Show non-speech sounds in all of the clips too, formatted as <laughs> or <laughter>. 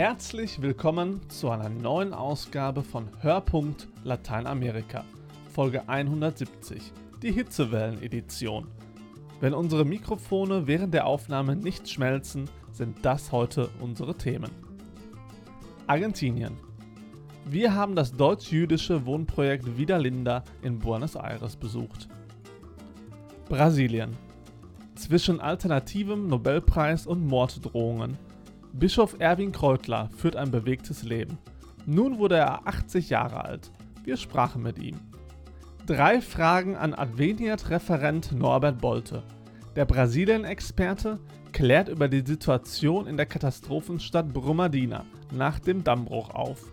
Herzlich willkommen zu einer neuen Ausgabe von Hörpunkt Lateinamerika, Folge 170, die Hitzewellen-Edition. Wenn unsere Mikrofone während der Aufnahme nicht schmelzen, sind das heute unsere Themen. Argentinien. Wir haben das deutsch-jüdische Wohnprojekt Vida Linda in Buenos Aires besucht. Brasilien. Zwischen alternativem Nobelpreis und Morddrohungen. Bischof Erwin Kreutler führt ein bewegtes Leben. Nun wurde er 80 Jahre alt. Wir sprachen mit ihm. Drei Fragen an Adveniat-Referent Norbert Bolte. Der Brasilien-Experte klärt über die Situation in der Katastrophenstadt Brumadina nach dem Dammbruch auf.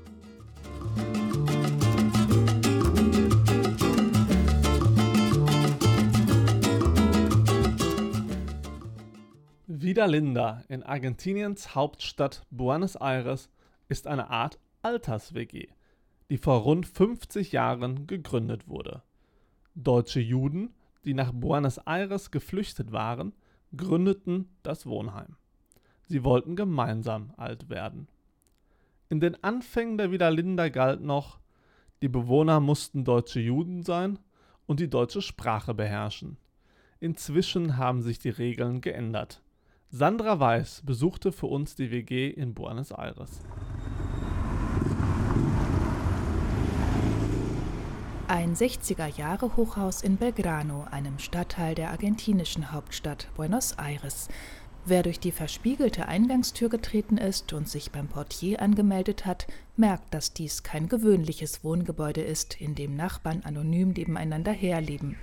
Vida Linda in Argentiniens Hauptstadt Buenos Aires ist eine Art Alters-WG, die vor rund 50 Jahren gegründet wurde. Deutsche Juden, die nach Buenos Aires geflüchtet waren, gründeten das Wohnheim. Sie wollten gemeinsam alt werden. In den Anfängen der Vida Linda galt noch, die Bewohner mussten deutsche Juden sein und die deutsche Sprache beherrschen. Inzwischen haben sich die Regeln geändert. Sandra Weiß besuchte für uns die WG in Buenos Aires. Ein 60er-Jahre-Hochhaus in Belgrano, einem Stadtteil der argentinischen Hauptstadt Buenos Aires. Wer durch die verspiegelte Eingangstür getreten ist und sich beim Portier angemeldet hat, merkt, dass dies kein gewöhnliches Wohngebäude ist, in dem Nachbarn anonym nebeneinander herleben.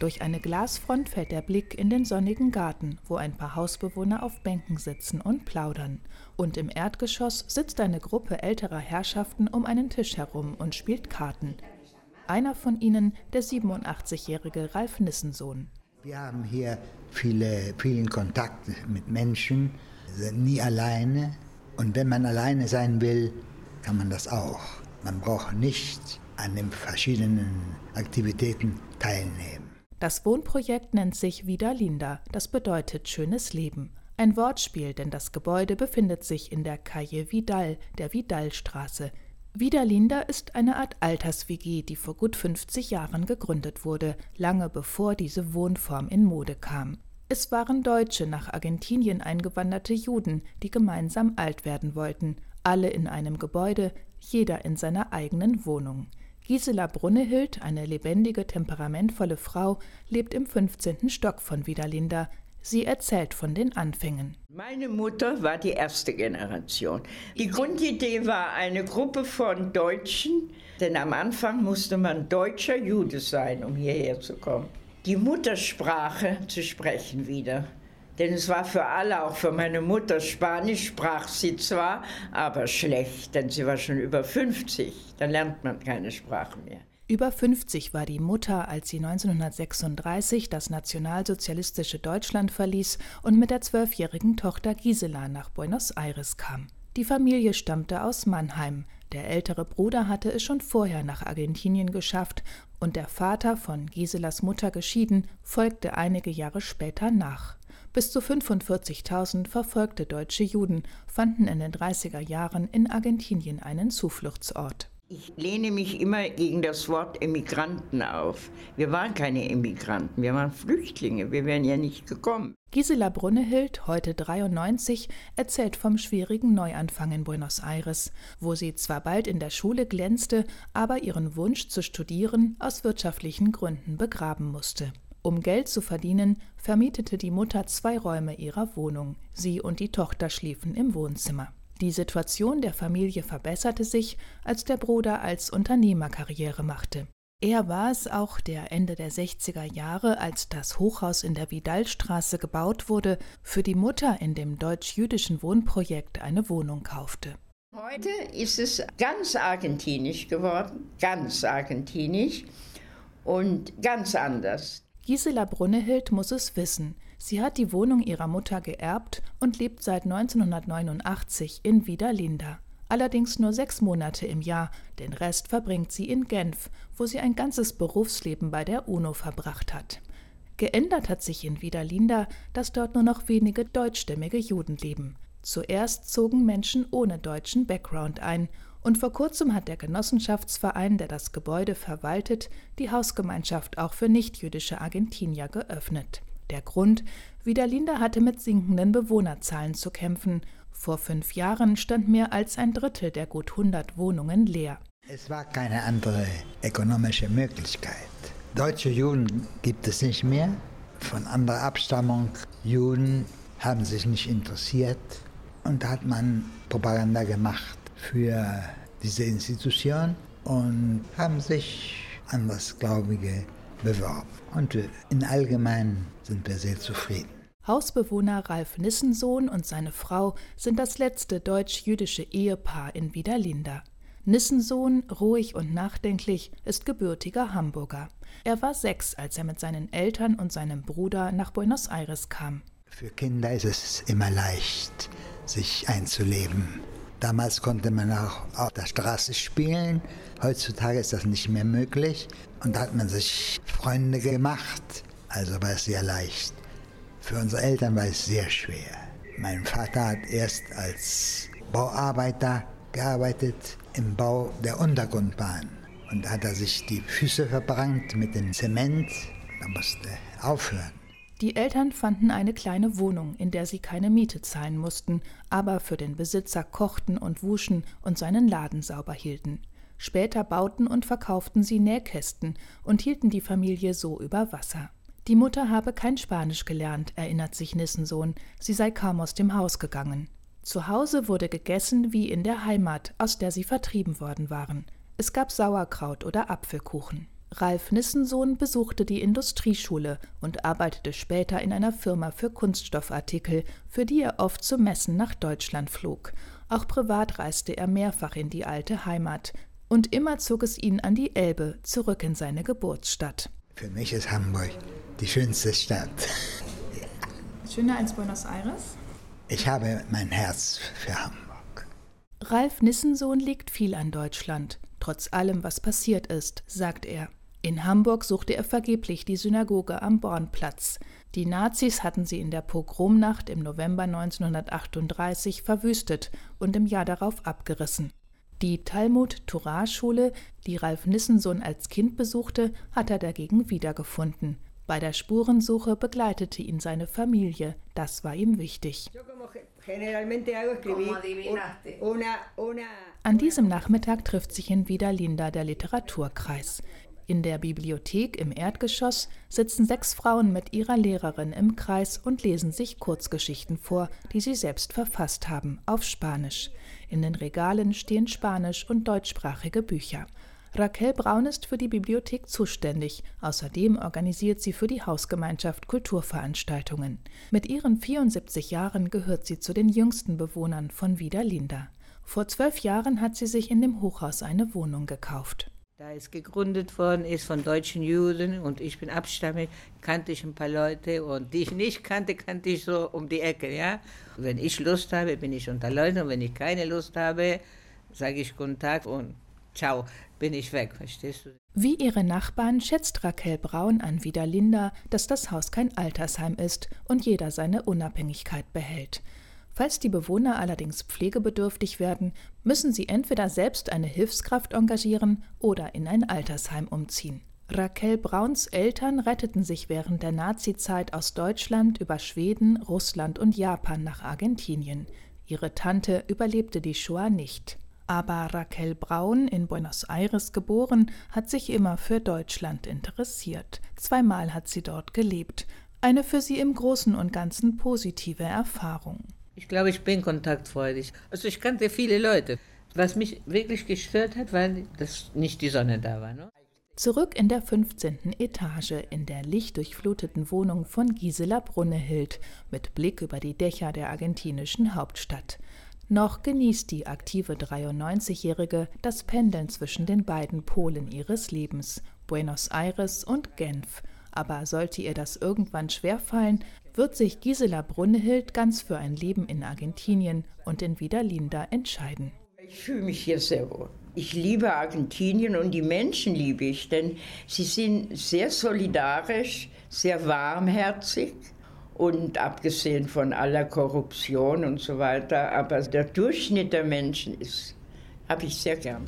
Durch eine Glasfront fällt der Blick in den sonnigen Garten, wo ein paar Hausbewohner auf Bänken sitzen und plaudern. Und im Erdgeschoss sitzt eine Gruppe älterer Herrschaften um einen Tisch herum und spielt Karten. Einer von ihnen, der 87-jährige Ralf Nissensohn. Wir haben hier viele, vielen Kontakt mit Menschen, sind nie alleine. Und wenn man alleine sein will, kann man das auch. Man braucht nicht an den verschiedenen Aktivitäten teilnehmen. Das Wohnprojekt nennt sich Vida Linda, das bedeutet schönes Leben. Ein Wortspiel, denn das Gebäude befindet sich in der Calle Vidal, der Vidalstraße. Vida Linda ist eine Art Alters-WG, die vor gut 50 Jahren gegründet wurde, lange bevor diese Wohnform in Mode kam. Es waren Deutsche nach Argentinien eingewanderte Juden, die gemeinsam alt werden wollten, alle in einem Gebäude, jeder in seiner eigenen Wohnung. Gisela Brunnehild, eine lebendige, temperamentvolle Frau, lebt im 15. Stock von Widerlinda. Sie erzählt von den Anfängen. Meine Mutter war die erste Generation. Die Grundidee war eine Gruppe von Deutschen, denn am Anfang musste man deutscher Jude sein, um hierher zu kommen. Die Muttersprache zu sprechen wieder. Denn es war für alle, auch für meine Mutter, Spanisch sprach sie zwar, aber schlecht, denn sie war schon über 50. Dann lernt man keine Sprache mehr. Über 50 war die Mutter, als sie 1936 das nationalsozialistische Deutschland verließ und mit der zwölfjährigen Tochter Gisela nach Buenos Aires kam. Die Familie stammte aus Mannheim. Der ältere Bruder hatte es schon vorher nach Argentinien geschafft und der Vater, von Giselas Mutter geschieden, folgte einige Jahre später nach. Bis zu 45.000 verfolgte deutsche Juden fanden in den 30er Jahren in Argentinien einen Zufluchtsort. Ich lehne mich immer gegen das Wort Emigranten auf. Wir waren keine Emigranten, wir waren Flüchtlinge, wir wären ja nicht gekommen. Gisela Brunnehild, heute 93, erzählt vom schwierigen Neuanfang in Buenos Aires, wo sie zwar bald in der Schule glänzte, aber ihren Wunsch zu studieren aus wirtschaftlichen Gründen begraben musste. Um Geld zu verdienen, vermietete die Mutter zwei Räume ihrer Wohnung. Sie und die Tochter schliefen im Wohnzimmer. Die Situation der Familie verbesserte sich, als der Bruder als Unternehmer Karriere machte. Er war es auch, der Ende der 60er Jahre, als das Hochhaus in der Vidalstraße gebaut wurde, für die Mutter in dem deutsch-jüdischen Wohnprojekt eine Wohnung kaufte. Heute ist es ganz argentinisch geworden, ganz argentinisch und ganz anders. Gisela Brunnehild muss es wissen. Sie hat die Wohnung ihrer Mutter geerbt und lebt seit 1989 in Widerlinda. Allerdings nur sechs Monate im Jahr, den Rest verbringt sie in Genf, wo sie ein ganzes Berufsleben bei der UNO verbracht hat. Geändert hat sich in Widerlinda, dass dort nur noch wenige deutschstämmige Juden leben. Zuerst zogen Menschen ohne deutschen Background ein, und vor kurzem hat der Genossenschaftsverein, der das Gebäude verwaltet, die Hausgemeinschaft auch für nichtjüdische Argentinier geöffnet. Der Grund, Wiederlinda hatte mit sinkenden Bewohnerzahlen zu kämpfen. Vor fünf Jahren stand mehr als ein Drittel der gut 100 Wohnungen leer. Es war keine andere ökonomische Möglichkeit. Deutsche Juden gibt es nicht mehr. Von anderer Abstammung Juden haben sich nicht interessiert. Und da hat man Propaganda gemacht für diese Institution und haben sich Andersgläubige beworben. Und in allgemein sind wir sehr zufrieden. Hausbewohner Ralf Nissensohn und seine Frau sind das letzte deutsch-jüdische Ehepaar in Wiederlinda. Nissensohn, ruhig und nachdenklich, ist gebürtiger Hamburger. Er war sechs, als er mit seinen Eltern und seinem Bruder nach Buenos Aires kam. Für Kinder ist es immer leicht, sich einzuleben. Damals konnte man auch auf der Straße spielen. Heutzutage ist das nicht mehr möglich. Und da hat man sich Freunde gemacht. Also war es sehr leicht. Für unsere Eltern war es sehr schwer. Mein Vater hat erst als Bauarbeiter gearbeitet im Bau der Untergrundbahn. Und da hat er sich die Füße verbrannt mit dem Zement. Da musste aufhören. Die Eltern fanden eine kleine Wohnung, in der sie keine Miete zahlen mussten, aber für den Besitzer kochten und wuschen und seinen Laden sauber hielten. Später bauten und verkauften sie Nähkästen und hielten die Familie so über Wasser. Die Mutter habe kein Spanisch gelernt, erinnert sich Nissensohn, sie sei kaum aus dem Haus gegangen. Zu Hause wurde gegessen wie in der Heimat, aus der sie vertrieben worden waren. Es gab Sauerkraut oder Apfelkuchen. Ralf Nissensohn besuchte die Industrieschule und arbeitete später in einer Firma für Kunststoffartikel, für die er oft zu Messen nach Deutschland flog. Auch privat reiste er mehrfach in die alte Heimat. Und immer zog es ihn an die Elbe, zurück in seine Geburtsstadt. Für mich ist Hamburg die schönste Stadt. <laughs> Schöner als Buenos Aires? Ich habe mein Herz für Hamburg. Ralf Nissensohn liegt viel an Deutschland, trotz allem, was passiert ist, sagt er. In Hamburg suchte er vergeblich die Synagoge am Bornplatz. Die Nazis hatten sie in der Pogromnacht im November 1938 verwüstet und im Jahr darauf abgerissen. Die Talmud-Torah-Schule, die Ralf Nissensohn als Kind besuchte, hat er dagegen wiedergefunden. Bei der Spurensuche begleitete ihn seine Familie. Das war ihm wichtig. An diesem Nachmittag trifft sich in Wiederlinda der Literaturkreis. In der Bibliothek im Erdgeschoss sitzen sechs Frauen mit ihrer Lehrerin im Kreis und lesen sich Kurzgeschichten vor, die sie selbst verfasst haben, auf Spanisch. In den Regalen stehen spanisch- und deutschsprachige Bücher. Raquel Braun ist für die Bibliothek zuständig. Außerdem organisiert sie für die Hausgemeinschaft Kulturveranstaltungen. Mit ihren 74 Jahren gehört sie zu den jüngsten Bewohnern von Wiederlinda. Vor zwölf Jahren hat sie sich in dem Hochhaus eine Wohnung gekauft. Da es gegründet worden ist von deutschen Juden und ich bin abstammig, kannte ich ein paar Leute und die ich nicht kannte, kannte ich so um die Ecke, ja. Wenn ich Lust habe, bin ich unter Leuten und wenn ich keine Lust habe, sage ich Guten Tag und ciao, bin ich weg, verstehst du? Wie ihre Nachbarn schätzt Raquel Braun an Wiederlinda, dass das Haus kein Altersheim ist und jeder seine Unabhängigkeit behält. Falls die Bewohner allerdings pflegebedürftig werden, müssen sie entweder selbst eine Hilfskraft engagieren oder in ein Altersheim umziehen. Raquel Brauns Eltern retteten sich während der Nazizeit aus Deutschland über Schweden, Russland und Japan nach Argentinien. Ihre Tante überlebte die Shoah nicht. Aber Raquel Braun, in Buenos Aires geboren, hat sich immer für Deutschland interessiert. Zweimal hat sie dort gelebt. Eine für sie im Großen und Ganzen positive Erfahrung. Ich glaube, ich bin kontaktfreudig. Also ich kannte viele Leute. Was mich wirklich gestört hat, weil das nicht die Sonne da war. Ne? Zurück in der 15. Etage in der lichtdurchfluteten Wohnung von Gisela Brunnehild mit Blick über die Dächer der argentinischen Hauptstadt. Noch genießt die aktive 93-Jährige das Pendeln zwischen den beiden Polen ihres Lebens, Buenos Aires und Genf. Aber sollte ihr das irgendwann schwerfallen, wird sich Gisela Brunnehild ganz für ein Leben in Argentinien und in Wiederlinda entscheiden. Ich fühle mich hier sehr wohl. Ich liebe Argentinien und die Menschen liebe ich, denn sie sind sehr solidarisch, sehr warmherzig und abgesehen von aller Korruption und so weiter. Aber der Durchschnitt der Menschen ist, habe ich sehr gern.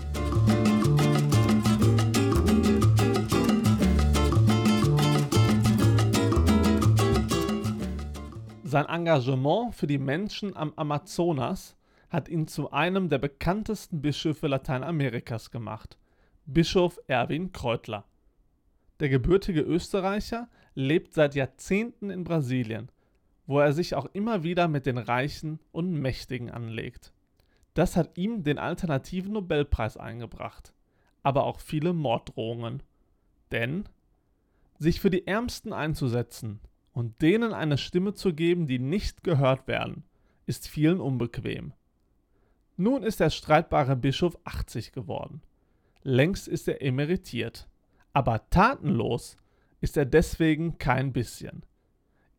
Sein Engagement für die Menschen am Amazonas hat ihn zu einem der bekanntesten Bischöfe Lateinamerikas gemacht, Bischof Erwin Kreutler. Der gebürtige Österreicher lebt seit Jahrzehnten in Brasilien, wo er sich auch immer wieder mit den Reichen und Mächtigen anlegt. Das hat ihm den alternativen Nobelpreis eingebracht, aber auch viele Morddrohungen. Denn sich für die Ärmsten einzusetzen und denen eine Stimme zu geben, die nicht gehört werden, ist vielen unbequem. Nun ist der streitbare Bischof 80 geworden. Längst ist er emeritiert. Aber tatenlos ist er deswegen kein bisschen.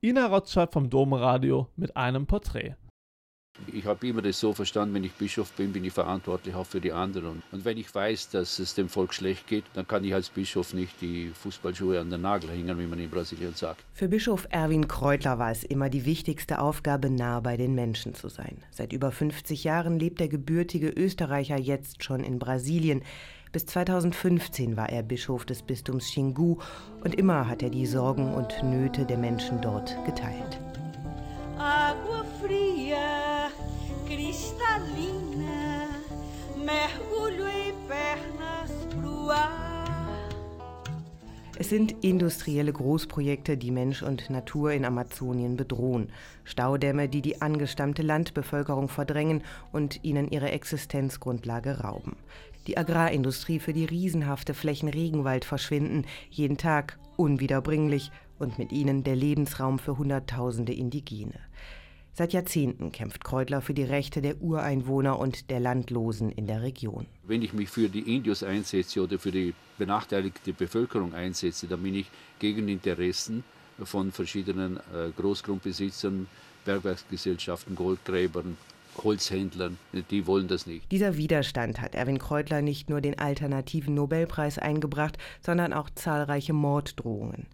Ina Rotschat vom Domradio mit einem Porträt. Ich habe immer das so verstanden, wenn ich Bischof bin, bin ich verantwortlich auch für die anderen. Und wenn ich weiß, dass es dem Volk schlecht geht, dann kann ich als Bischof nicht die Fußballschuhe an den Nagel hängen, wie man in Brasilien sagt. Für Bischof Erwin Kreutler war es immer die wichtigste Aufgabe, nah bei den Menschen zu sein. Seit über 50 Jahren lebt der gebürtige Österreicher jetzt schon in Brasilien. Bis 2015 war er Bischof des Bistums Xingu und immer hat er die Sorgen und Nöte der Menschen dort geteilt. Fria, cristalina, mergulho em pernas pro ar. Es sind industrielle Großprojekte, die Mensch und Natur in Amazonien bedrohen. Staudämme, die die angestammte Landbevölkerung verdrängen und ihnen ihre Existenzgrundlage rauben die Agrarindustrie für die riesenhafte Flächen Regenwald verschwinden, jeden Tag unwiederbringlich und mit ihnen der Lebensraum für Hunderttausende Indigene. Seit Jahrzehnten kämpft Kreutler für die Rechte der Ureinwohner und der Landlosen in der Region. Wenn ich mich für die Indios einsetze oder für die benachteiligte Bevölkerung einsetze, dann bin ich gegen Interessen von verschiedenen äh, Großgrundbesitzern, Bergwerksgesellschaften, Goldgräbern, Holzhändlern, die wollen das nicht. Dieser Widerstand hat Erwin Kreutler nicht nur den alternativen Nobelpreis eingebracht, sondern auch zahlreiche Morddrohungen.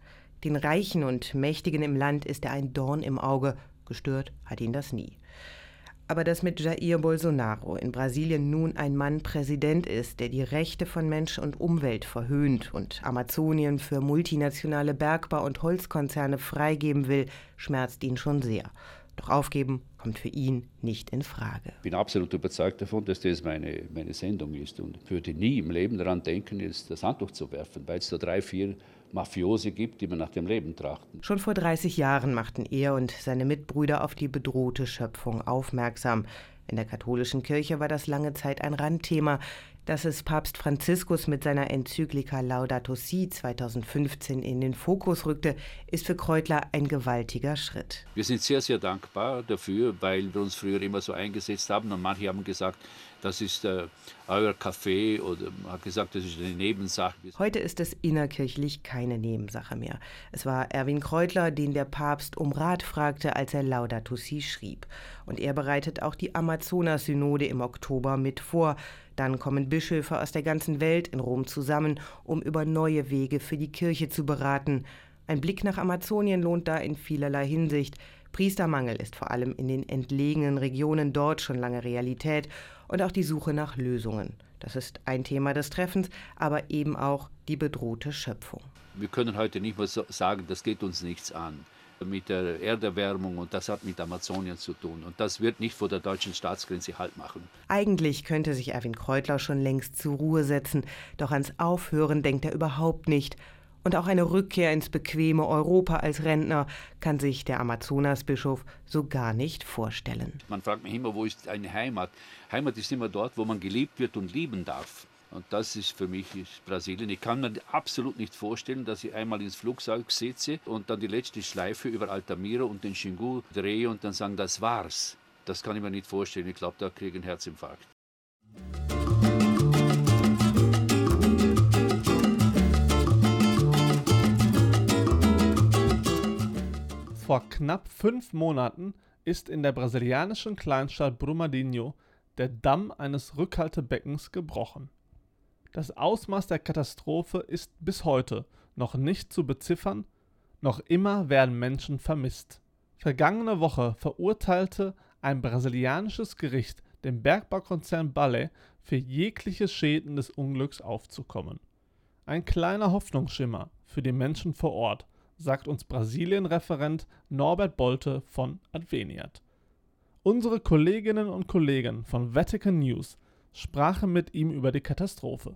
Den Reichen und Mächtigen im Land ist er ein Dorn im Auge, gestört hat ihn das nie. Aber dass mit Jair Bolsonaro in Brasilien nun ein Mann Präsident ist, der die Rechte von Mensch und Umwelt verhöhnt und Amazonien für multinationale Bergbau- und Holzkonzerne freigeben will, schmerzt ihn schon sehr. Doch aufgeben kommt für ihn nicht in Frage. Ich bin absolut überzeugt davon, dass das meine, meine Sendung ist und würde nie im Leben daran denken, jetzt das Handtuch zu werfen, weil es da drei, vier Mafiose gibt, die mir nach dem Leben trachten. Schon vor 30 Jahren machten er und seine Mitbrüder auf die bedrohte Schöpfung aufmerksam. In der katholischen Kirche war das lange Zeit ein Randthema. Dass es Papst Franziskus mit seiner Enzyklika Laudato Si 2015 in den Fokus rückte, ist für Kreutler ein gewaltiger Schritt. Wir sind sehr, sehr dankbar dafür, weil wir uns früher immer so eingesetzt haben und manche haben gesagt, das ist äh, euer Café oder hat gesagt, das ist eine Nebensache. Heute ist es innerkirchlich keine Nebensache mehr. Es war Erwin Kreutler, den der Papst um Rat fragte, als er Laudato Si schrieb. Und er bereitet auch die Amazonas-Synode im Oktober mit vor. Dann kommen Bischöfe aus der ganzen Welt in Rom zusammen, um über neue Wege für die Kirche zu beraten. Ein Blick nach Amazonien lohnt da in vielerlei Hinsicht. Priestermangel ist vor allem in den entlegenen Regionen dort schon lange Realität und auch die Suche nach Lösungen. Das ist ein Thema des Treffens, aber eben auch die bedrohte Schöpfung. Wir können heute nicht mehr sagen, das geht uns nichts an mit der Erderwärmung und das hat mit Amazonien zu tun. Und das wird nicht vor der deutschen Staatsgrenze Halt machen. Eigentlich könnte sich Erwin Kreutler schon längst zur Ruhe setzen, doch ans Aufhören denkt er überhaupt nicht. Und auch eine Rückkehr ins bequeme Europa als Rentner kann sich der Amazonasbischof so gar nicht vorstellen. Man fragt mich immer, wo ist eine Heimat? Heimat ist immer dort, wo man geliebt wird und lieben darf. Und das ist für mich Brasilien. Ich kann mir absolut nicht vorstellen, dass ich einmal ins Flugzeug sitze und dann die letzte Schleife über Altamira und den Xingu drehe und dann sagen, das war's. Das kann ich mir nicht vorstellen. Ich glaube, da kriege ich einen Herzinfarkt. Vor knapp fünf Monaten ist in der brasilianischen Kleinstadt Brumadinho der Damm eines Rückhaltebeckens gebrochen. Das Ausmaß der Katastrophe ist bis heute noch nicht zu beziffern, noch immer werden Menschen vermisst. Vergangene Woche verurteilte ein brasilianisches Gericht den Bergbaukonzern Balle für jegliche Schäden des Unglücks aufzukommen. Ein kleiner Hoffnungsschimmer für die Menschen vor Ort, sagt uns Brasilien-Referent Norbert Bolte von Adveniat. Unsere Kolleginnen und Kollegen von Vatican News sprachen mit ihm über die Katastrophe.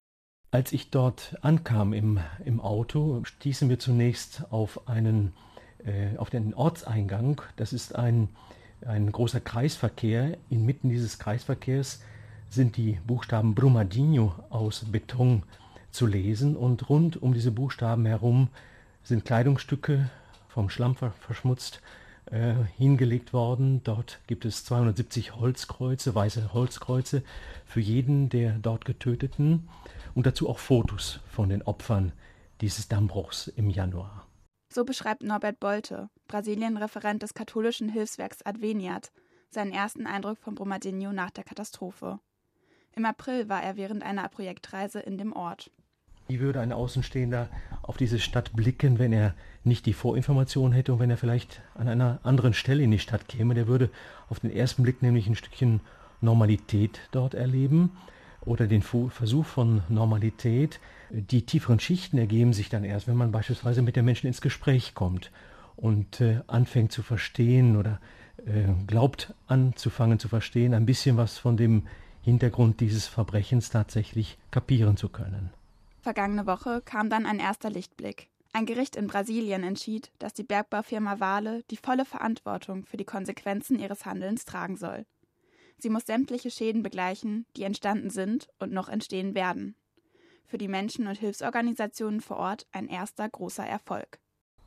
Als ich dort ankam im, im Auto, stießen wir zunächst auf einen äh, auf den Ortseingang. Das ist ein, ein großer Kreisverkehr. Inmitten dieses Kreisverkehrs sind die Buchstaben Brumadinho aus Beton zu lesen und rund um diese Buchstaben herum sind Kleidungsstücke vom Schlamm verschmutzt äh, hingelegt worden. Dort gibt es 270 Holzkreuze, weiße Holzkreuze für jeden der dort Getöteten und dazu auch Fotos von den Opfern dieses Dammbruchs im Januar. So beschreibt Norbert Bolte, Brasilien-Referent des katholischen Hilfswerks Adveniat, seinen ersten Eindruck von Brumadinho nach der Katastrophe. Im April war er während einer Projektreise in dem Ort. Wie würde ein Außenstehender auf diese Stadt blicken, wenn er nicht die Vorinformation hätte und wenn er vielleicht an einer anderen Stelle in die Stadt käme? Der würde auf den ersten Blick nämlich ein Stückchen Normalität dort erleben oder den Versuch von Normalität. Die tieferen Schichten ergeben sich dann erst, wenn man beispielsweise mit den Menschen ins Gespräch kommt und äh, anfängt zu verstehen oder äh, glaubt anzufangen zu verstehen, ein bisschen was von dem Hintergrund dieses Verbrechens tatsächlich kapieren zu können. Vergangene Woche kam dann ein erster Lichtblick. Ein Gericht in Brasilien entschied, dass die Bergbaufirma Vale die volle Verantwortung für die Konsequenzen ihres Handelns tragen soll. Sie muss sämtliche Schäden begleichen, die entstanden sind und noch entstehen werden. Für die Menschen und Hilfsorganisationen vor Ort ein erster großer Erfolg.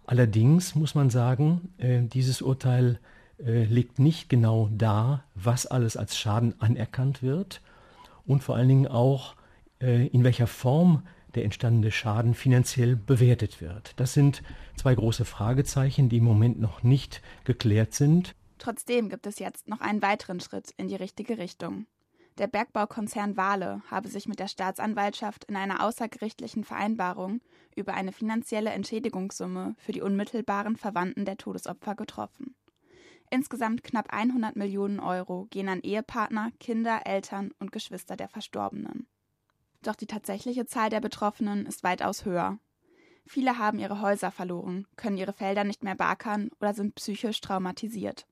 Allerdings muss man sagen, äh, dieses Urteil äh, legt nicht genau dar, was alles als Schaden anerkannt wird und vor allen Dingen auch, äh, in welcher Form der entstandene Schaden finanziell bewertet wird. Das sind zwei große Fragezeichen, die im Moment noch nicht geklärt sind. Trotzdem gibt es jetzt noch einen weiteren Schritt in die richtige Richtung. Der Bergbaukonzern Wale habe sich mit der Staatsanwaltschaft in einer außergerichtlichen Vereinbarung über eine finanzielle Entschädigungssumme für die unmittelbaren Verwandten der Todesopfer getroffen. Insgesamt knapp 100 Millionen Euro gehen an Ehepartner, Kinder, Eltern und Geschwister der Verstorbenen. Doch die tatsächliche Zahl der Betroffenen ist weitaus höher. Viele haben ihre Häuser verloren, können ihre Felder nicht mehr beackern oder sind psychisch traumatisiert.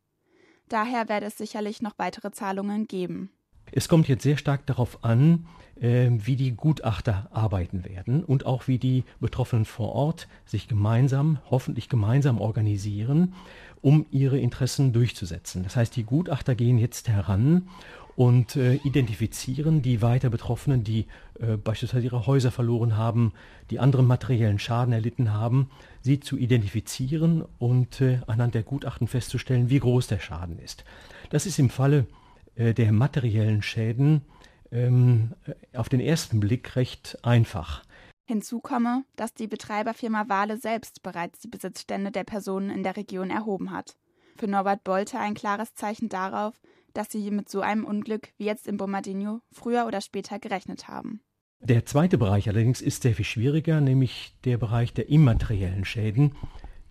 Daher werde es sicherlich noch weitere Zahlungen geben. Es kommt jetzt sehr stark darauf an, äh, wie die Gutachter arbeiten werden und auch wie die Betroffenen vor Ort sich gemeinsam, hoffentlich gemeinsam organisieren, um ihre Interessen durchzusetzen. Das heißt, die Gutachter gehen jetzt heran und äh, identifizieren die weiter Betroffenen, die äh, beispielsweise ihre Häuser verloren haben, die anderen materiellen Schaden erlitten haben, sie zu identifizieren und äh, anhand der Gutachten festzustellen, wie groß der Schaden ist. Das ist im Falle äh, der materiellen Schäden ähm, auf den ersten Blick recht einfach. Hinzu komme, dass die Betreiberfirma Wale selbst bereits die Besitzstände der Personen in der Region erhoben hat. Für Norbert Bolte ein klares Zeichen darauf, dass sie mit so einem Unglück wie jetzt in Bombardino früher oder später gerechnet haben. Der zweite Bereich allerdings ist sehr viel schwieriger, nämlich der Bereich der immateriellen Schäden,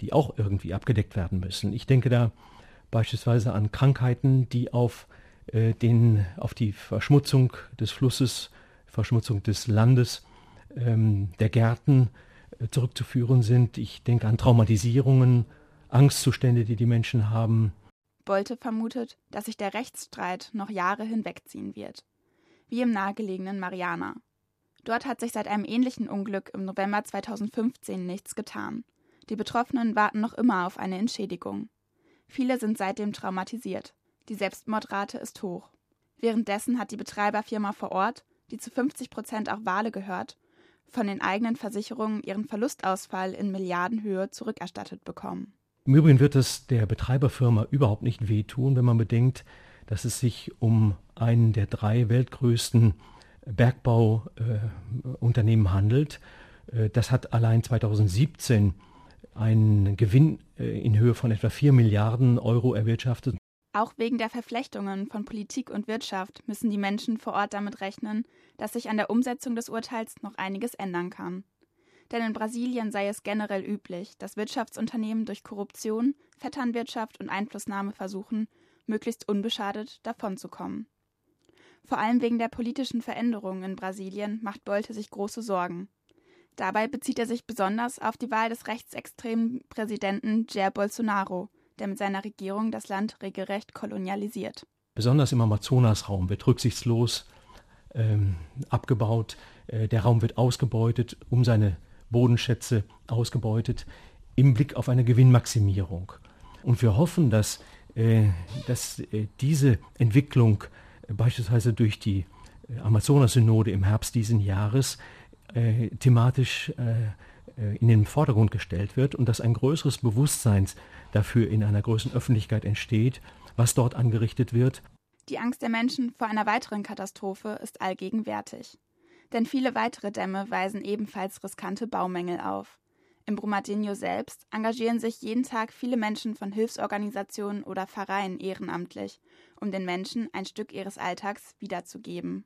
die auch irgendwie abgedeckt werden müssen. Ich denke da beispielsweise an Krankheiten, die auf, äh, den, auf die Verschmutzung des Flusses, Verschmutzung des Landes, ähm, der Gärten äh, zurückzuführen sind. Ich denke an Traumatisierungen, Angstzustände, die die Menschen haben, Bolte vermutet, dass sich der Rechtsstreit noch Jahre hinwegziehen wird. Wie im nahegelegenen Mariana. Dort hat sich seit einem ähnlichen Unglück im November 2015 nichts getan. Die Betroffenen warten noch immer auf eine Entschädigung. Viele sind seitdem traumatisiert. Die Selbstmordrate ist hoch. Währenddessen hat die Betreiberfirma vor Ort, die zu 50 Prozent auch Wale gehört, von den eigenen Versicherungen ihren Verlustausfall in Milliardenhöhe zurückerstattet bekommen. Im Übrigen wird es der Betreiberfirma überhaupt nicht wehtun, wenn man bedenkt, dass es sich um einen der drei weltgrößten Bergbauunternehmen äh, handelt. Äh, das hat allein 2017 einen Gewinn äh, in Höhe von etwa 4 Milliarden Euro erwirtschaftet. Auch wegen der Verflechtungen von Politik und Wirtschaft müssen die Menschen vor Ort damit rechnen, dass sich an der Umsetzung des Urteils noch einiges ändern kann. Denn in Brasilien sei es generell üblich, dass Wirtschaftsunternehmen durch Korruption, Vetternwirtschaft und Einflussnahme versuchen, möglichst unbeschadet davonzukommen. Vor allem wegen der politischen Veränderungen in Brasilien macht Bolte sich große Sorgen. Dabei bezieht er sich besonders auf die Wahl des rechtsextremen Präsidenten Jair Bolsonaro, der mit seiner Regierung das Land regelrecht kolonialisiert. Besonders im Amazonasraum wird rücksichtslos ähm, abgebaut. Äh, der Raum wird ausgebeutet, um seine Bodenschätze ausgebeutet, im Blick auf eine Gewinnmaximierung. Und wir hoffen, dass, äh, dass äh, diese Entwicklung äh, beispielsweise durch die äh, Amazonas-Synode im Herbst diesen Jahres äh, thematisch in den Vordergrund gestellt wird und dass ein größeres Bewusstsein dafür in einer größeren Öffentlichkeit entsteht, was dort angerichtet wird. Die Angst der Menschen vor einer weiteren Katastrophe ist allgegenwärtig. Denn viele weitere Dämme weisen ebenfalls riskante Baumängel auf. Im Brumadinho selbst engagieren sich jeden Tag viele Menschen von Hilfsorganisationen oder Vereinen ehrenamtlich, um den Menschen ein Stück ihres Alltags wiederzugeben.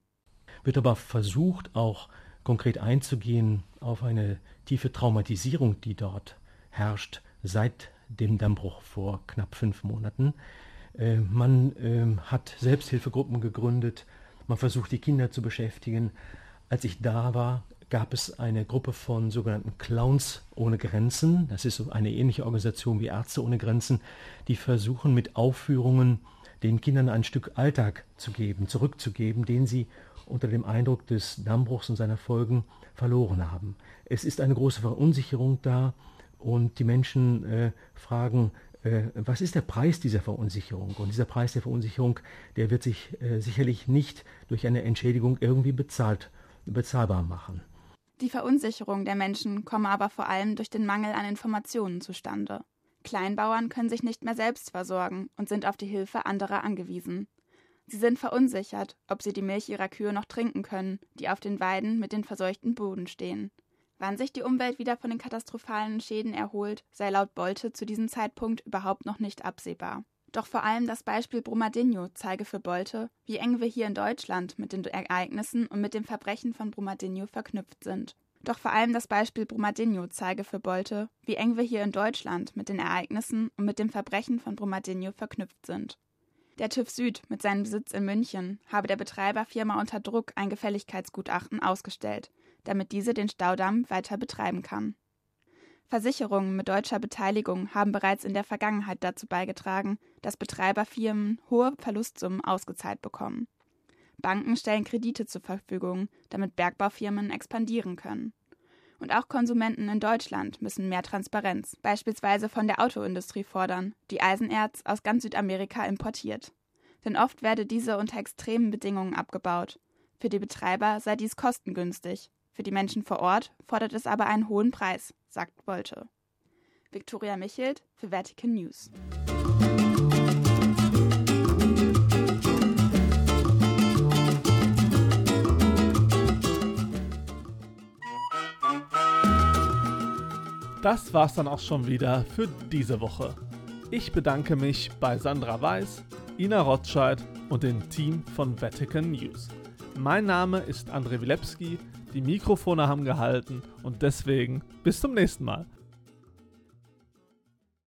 Wird aber versucht, auch konkret einzugehen auf eine tiefe Traumatisierung, die dort herrscht seit dem Dammbruch vor knapp fünf Monaten. Äh, man äh, hat Selbsthilfegruppen gegründet, man versucht die Kinder zu beschäftigen. Als ich da war, gab es eine Gruppe von sogenannten Clowns ohne Grenzen. Das ist so eine ähnliche Organisation wie Ärzte ohne Grenzen, die versuchen mit Aufführungen den Kindern ein Stück Alltag zu geben, zurückzugeben, den sie unter dem Eindruck des Dammbruchs und seiner Folgen verloren haben. Es ist eine große Verunsicherung da und die Menschen äh, fragen, äh, was ist der Preis dieser Verunsicherung? Und dieser Preis der Verunsicherung, der wird sich äh, sicherlich nicht durch eine Entschädigung irgendwie bezahlt, bezahlbar machen. Die Verunsicherung der Menschen komme aber vor allem durch den Mangel an Informationen zustande. Kleinbauern können sich nicht mehr selbst versorgen und sind auf die Hilfe anderer angewiesen. Sie sind verunsichert, ob sie die Milch ihrer Kühe noch trinken können, die auf den Weiden mit den verseuchten Boden stehen. Wann sich die Umwelt wieder von den katastrophalen Schäden erholt, sei laut Bolte zu diesem Zeitpunkt überhaupt noch nicht absehbar. Doch vor allem das Beispiel Brumadinho zeige für Bolte, wie eng wir hier in Deutschland mit den Ereignissen und mit dem Verbrechen von Brumadinho verknüpft sind. Doch vor allem das Beispiel Brumadinho zeige für Bolte, wie eng wir hier in Deutschland mit den Ereignissen und mit dem Verbrechen von Brumadinho verknüpft sind. Der TÜV Süd mit seinem Sitz in München habe der Betreiberfirma unter Druck ein Gefälligkeitsgutachten ausgestellt, damit diese den Staudamm weiter betreiben kann. Versicherungen mit deutscher Beteiligung haben bereits in der Vergangenheit dazu beigetragen, dass Betreiberfirmen hohe Verlustsummen ausgezahlt bekommen. Banken stellen Kredite zur Verfügung, damit Bergbaufirmen expandieren können. Und auch Konsumenten in Deutschland müssen mehr Transparenz, beispielsweise von der Autoindustrie fordern, die Eisenerz aus ganz Südamerika importiert. Denn oft werde diese unter extremen Bedingungen abgebaut. Für die Betreiber sei dies kostengünstig, für die Menschen vor Ort fordert es aber einen hohen Preis, sagt Bolte. Viktoria Michelt für Vatican News. Das war's dann auch schon wieder für diese Woche. Ich bedanke mich bei Sandra Weiß, Ina Rotscheid und dem Team von Vatican News. Mein Name ist André Wilepski, die Mikrofone haben gehalten und deswegen bis zum nächsten Mal.